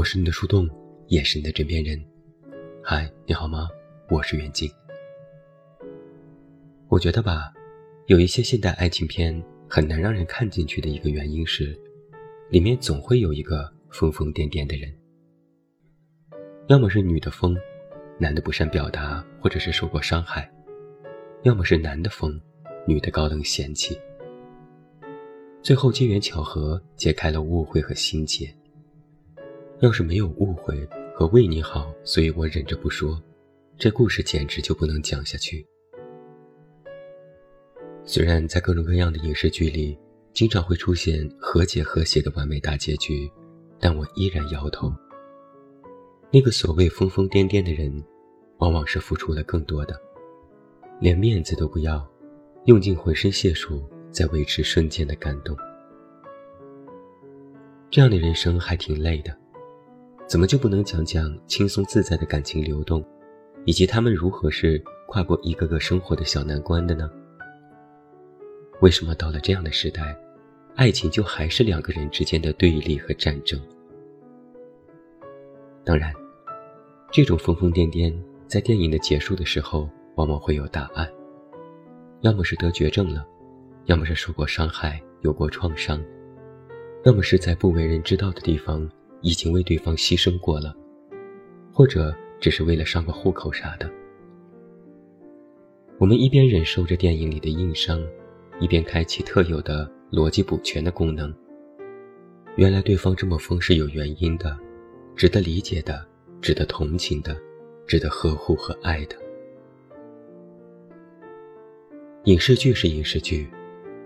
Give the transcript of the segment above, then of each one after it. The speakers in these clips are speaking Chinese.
我是你的树洞，也是你的枕边人。嗨，你好吗？我是远近。我觉得吧，有一些现代爱情片很难让人看进去的一个原因是，里面总会有一个疯疯癫癫的人，要么是女的疯，男的不善表达，或者是受过伤害；要么是男的疯，女的高冷嫌弃。最后机缘巧合解开了误会和心结。要是没有误会和为你好，所以我忍着不说，这故事简直就不能讲下去。虽然在各种各样的影视剧里，经常会出现和解和谐的完美大结局，但我依然摇头。那个所谓疯疯癫癫的人，往往是付出了更多的，连面子都不要，用尽浑身解数在维持瞬间的感动。这样的人生还挺累的。怎么就不能讲讲轻松自在的感情流动，以及他们如何是跨过一个个生活的小难关的呢？为什么到了这样的时代，爱情就还是两个人之间的对立和战争？当然，这种疯疯癫癫在电影的结束的时候往往会有答案：要么是得绝症了，要么是受过伤害、有过创伤，要么是在不为人知道的地方。已经为对方牺牲过了，或者只是为了上个户口啥的。我们一边忍受着电影里的硬伤，一边开启特有的逻辑补全的功能。原来对方这么疯是有原因的，值得理解的，值得同情的，值得呵护和爱的。影视剧是影视剧，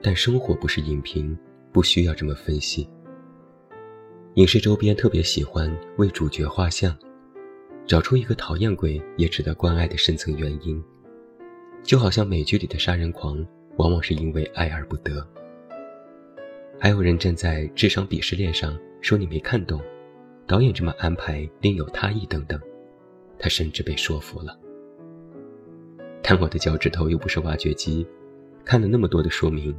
但生活不是影评，不需要这么分析。影视周边特别喜欢为主角画像，找出一个讨厌鬼也值得关爱的深层原因，就好像美剧里的杀人狂往往是因为爱而不得。还有人站在智商鄙视链上说你没看懂，导演这么安排另有他意等等，他甚至被说服了。但我的脚趾头又不是挖掘机，看了那么多的说明，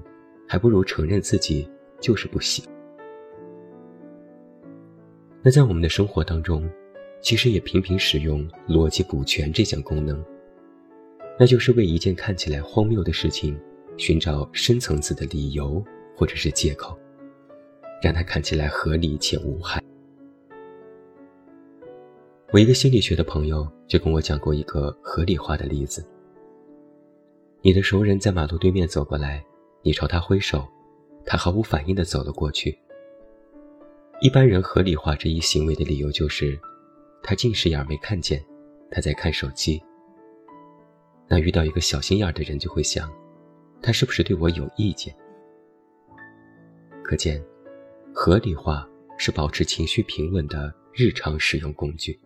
还不如承认自己就是不行。那在我们的生活当中，其实也频频使用逻辑补全这项功能，那就是为一件看起来荒谬的事情寻找深层次的理由或者是借口，让它看起来合理且无害。我一个心理学的朋友就跟我讲过一个合理化的例子：你的熟人在马路对面走过来，你朝他挥手，他毫无反应地走了过去。一般人合理化这一行为的理由就是，他近视眼没看见，他在看手机。那遇到一个小心眼的人就会想，他是不是对我有意见？可见，合理化是保持情绪平稳的日常使用工具。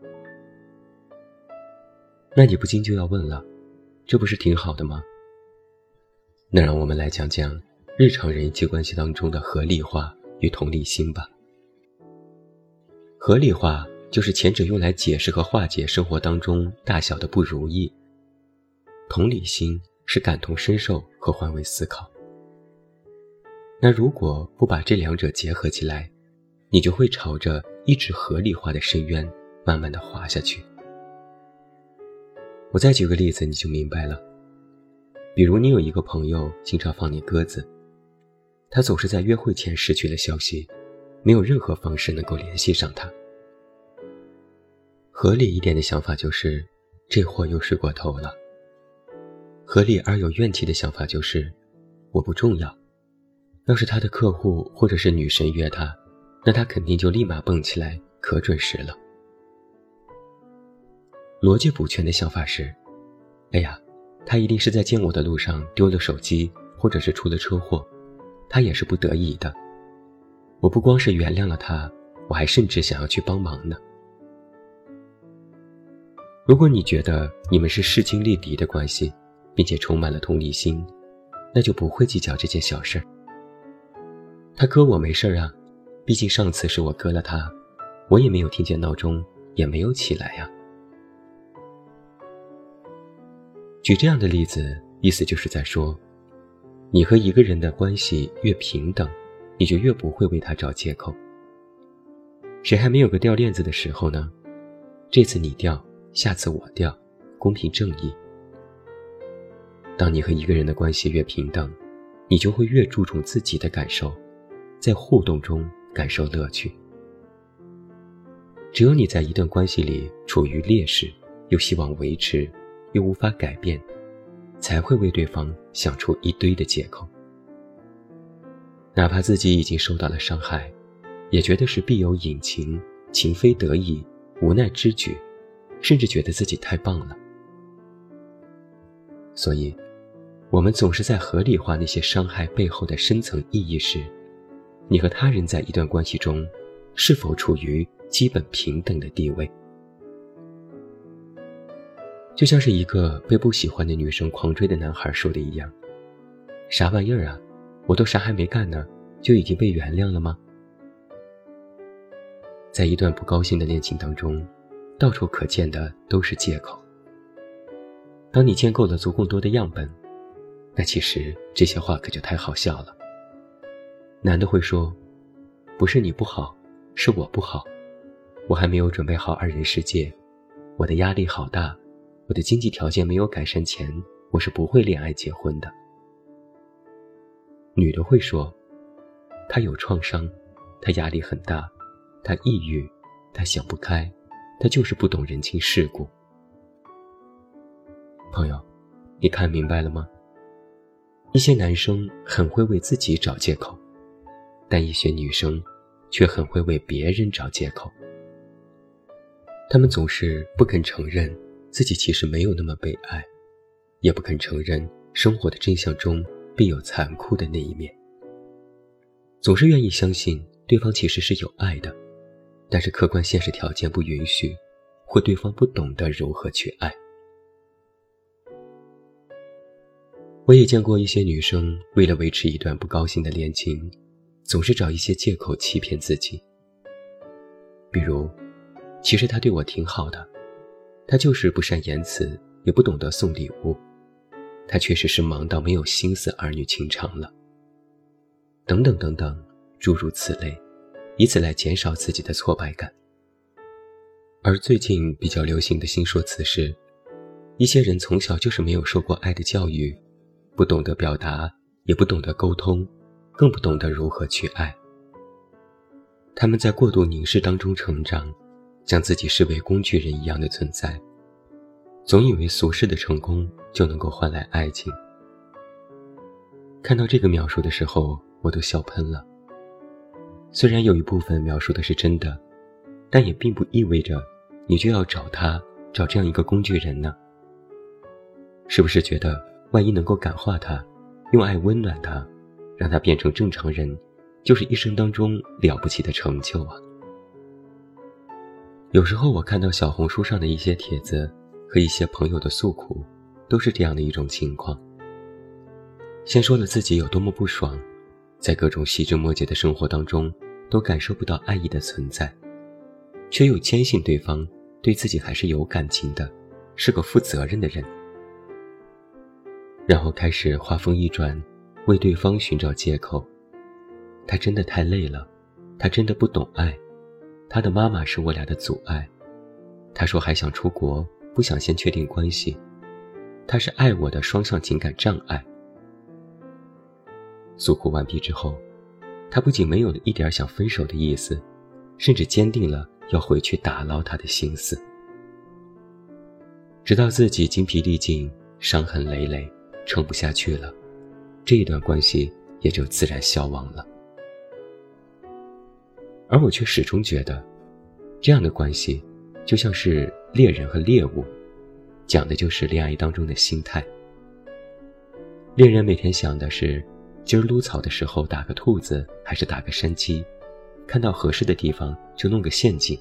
那你不禁就要问了，这不是挺好的吗？那让我们来讲讲日常人际关系当中的合理化与同理心吧。合理化就是前者用来解释和化解生活当中大小的不如意，同理心是感同身受和换位思考。那如果不把这两者结合起来，你就会朝着一直合理化的深渊慢慢的滑下去。我再举个例子，你就明白了。比如你有一个朋友经常放你鸽子，他总是在约会前失去了消息。没有任何方式能够联系上他。合理一点的想法就是，这货又睡过头了。合理而有怨气的想法就是，我不重要。要是他的客户或者是女神约他，那他肯定就立马蹦起来，可准时了。逻辑补全的想法是，哎呀，他一定是在见我的路上丢了手机，或者是出了车祸，他也是不得已的。我不光是原谅了他，我还甚至想要去帮忙呢。如果你觉得你们是势均力敌的关系，并且充满了同理心，那就不会计较这件小事儿。他割我没事儿啊，毕竟上次是我割了他，我也没有听见闹钟，也没有起来呀。举这样的例子，意思就是在说，你和一个人的关系越平等。你就越不会为他找借口。谁还没有个掉链子的时候呢？这次你掉，下次我掉，公平正义。当你和一个人的关系越平等，你就会越注重自己的感受，在互动中感受乐趣。只有你在一段关系里处于劣势，又希望维持，又无法改变，才会为对方想出一堆的借口。哪怕自己已经受到了伤害，也觉得是必有隐情，情非得已，无奈之举，甚至觉得自己太棒了。所以，我们总是在合理化那些伤害背后的深层意义时，你和他人在一段关系中，是否处于基本平等的地位？就像是一个被不喜欢的女生狂追的男孩说的一样：“啥玩意儿啊！”我都啥还没干呢，就已经被原谅了吗？在一段不高兴的恋情当中，到处可见的都是借口。当你见够了足够多的样本，那其实这些话可就太好笑了。男的会说：“不是你不好，是我不好，我还没有准备好二人世界，我的压力好大，我的经济条件没有改善前，我是不会恋爱结婚的。”女的会说：“她有创伤，她压力很大，她抑郁，她想不开，她就是不懂人情世故。”朋友，你看明白了吗？一些男生很会为自己找借口，但一些女生却很会为别人找借口。他们总是不肯承认自己其实没有那么被爱，也不肯承认生活的真相中。必有残酷的那一面。总是愿意相信对方其实是有爱的，但是客观现实条件不允许，或对方不懂得如何去爱。我也见过一些女生为了维持一段不高兴的恋情，总是找一些借口欺骗自己。比如，其实他对我挺好的，他就是不善言辞，也不懂得送礼物。他确实是忙到没有心思儿女情长了。等等等等，诸如此类，以此来减少自己的挫败感。而最近比较流行的新说辞是：一些人从小就是没有受过爱的教育，不懂得表达，也不懂得沟通，更不懂得如何去爱。他们在过度凝视当中成长，将自己视为工具人一样的存在。总以为俗世的成功就能够换来爱情。看到这个描述的时候，我都笑喷了。虽然有一部分描述的是真的，但也并不意味着你就要找他，找这样一个工具人呢。是不是觉得，万一能够感化他，用爱温暖他，让他变成正常人，就是一生当中了不起的成就啊？有时候我看到小红书上的一些帖子。和一些朋友的诉苦，都是这样的一种情况。先说了自己有多么不爽，在各种细枝末节的生活当中，都感受不到爱意的存在，却又坚信对方对自己还是有感情的，是个负责任的人。然后开始话锋一转，为对方寻找借口。他真的太累了，他真的不懂爱，他的妈妈是我俩的阻碍。他说还想出国。不想先确定关系，他是爱我的双向情感障碍。诉苦完毕之后，他不仅没有了一点想分手的意思，甚至坚定了要回去打捞他的心思，直到自己精疲力尽、伤痕累累，撑不下去了，这一段关系也就自然消亡了。而我却始终觉得，这样的关系。就像是猎人和猎物，讲的就是恋爱当中的心态。猎人每天想的是，今儿撸草的时候打个兔子还是打个山鸡，看到合适的地方就弄个陷阱。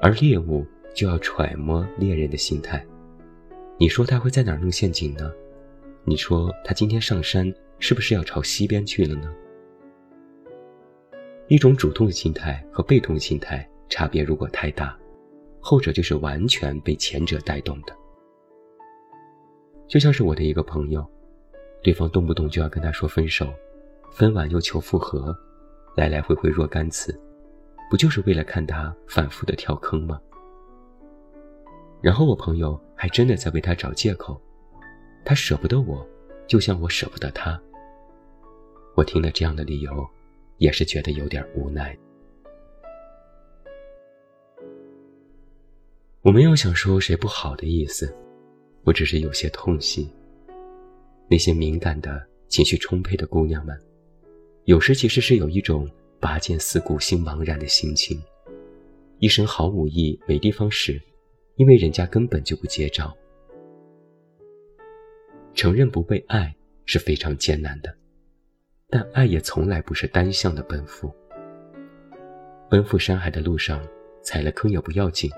而猎物就要揣摩猎人的心态，你说他会在哪儿弄陷阱呢？你说他今天上山是不是要朝西边去了呢？一种主动的心态和被动的心态。差别如果太大，后者就是完全被前者带动的。就像是我的一个朋友，对方动不动就要跟他说分手，分完又求复合，来来回回若干次，不就是为了看他反复的跳坑吗？然后我朋友还真的在为他找借口，他舍不得我，就像我舍不得他。我听了这样的理由，也是觉得有点无奈。我没有想说谁不好的意思，我只是有些痛惜。那些敏感的情绪充沛的姑娘们，有时其实是有一种拔剑四顾心茫然的心情，一身好武艺没地方使。因为人家根本就不接招，承认不被爱是非常艰难的，但爱也从来不是单向的奔赴。奔赴山海的路上，踩了坑也不要紧，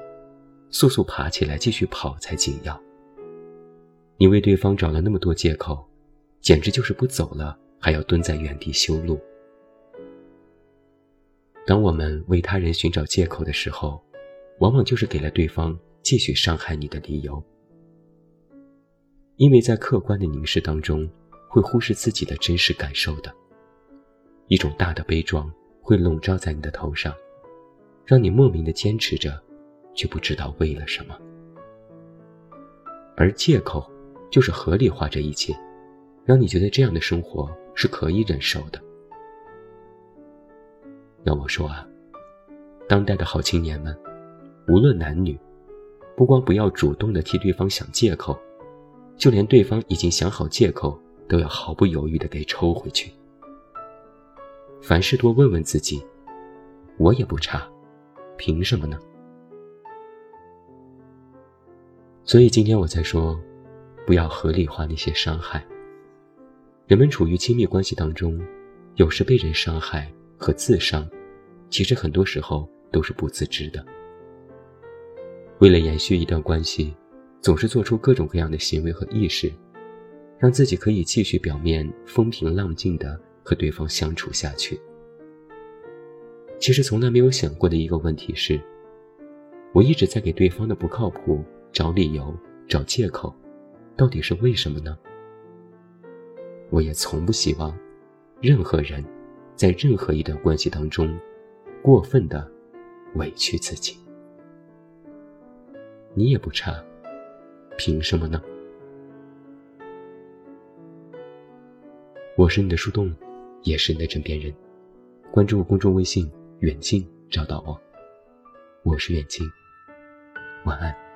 速速爬起来继续跑才紧要。你为对方找了那么多借口，简直就是不走了还要蹲在原地修路。当我们为他人寻找借口的时候，往往就是给了对方。继续伤害你的理由，因为在客观的凝视当中，会忽视自己的真实感受的。一种大的悲壮会笼罩在你的头上，让你莫名的坚持着，却不知道为了什么。而借口就是合理化这一切，让你觉得这样的生活是可以忍受的。要我说啊，当代的好青年们，无论男女。不光不要主动的替对方想借口，就连对方已经想好借口，都要毫不犹豫的给抽回去。凡事多问问自己，我也不差，凭什么呢？所以今天我才说，不要合理化那些伤害。人们处于亲密关系当中，有时被人伤害和自伤，其实很多时候都是不自知的。为了延续一段关系，总是做出各种各样的行为和意识，让自己可以继续表面风平浪静的和对方相处下去。其实从来没有想过的一个问题是，我一直在给对方的不靠谱找理由、找借口，到底是为什么呢？我也从不希望任何人在任何一段关系当中过分的委屈自己。你也不差，凭什么呢？我是你的树洞，也是你的枕边人。关注公众微信“远近”，找到我。我是远近，晚安。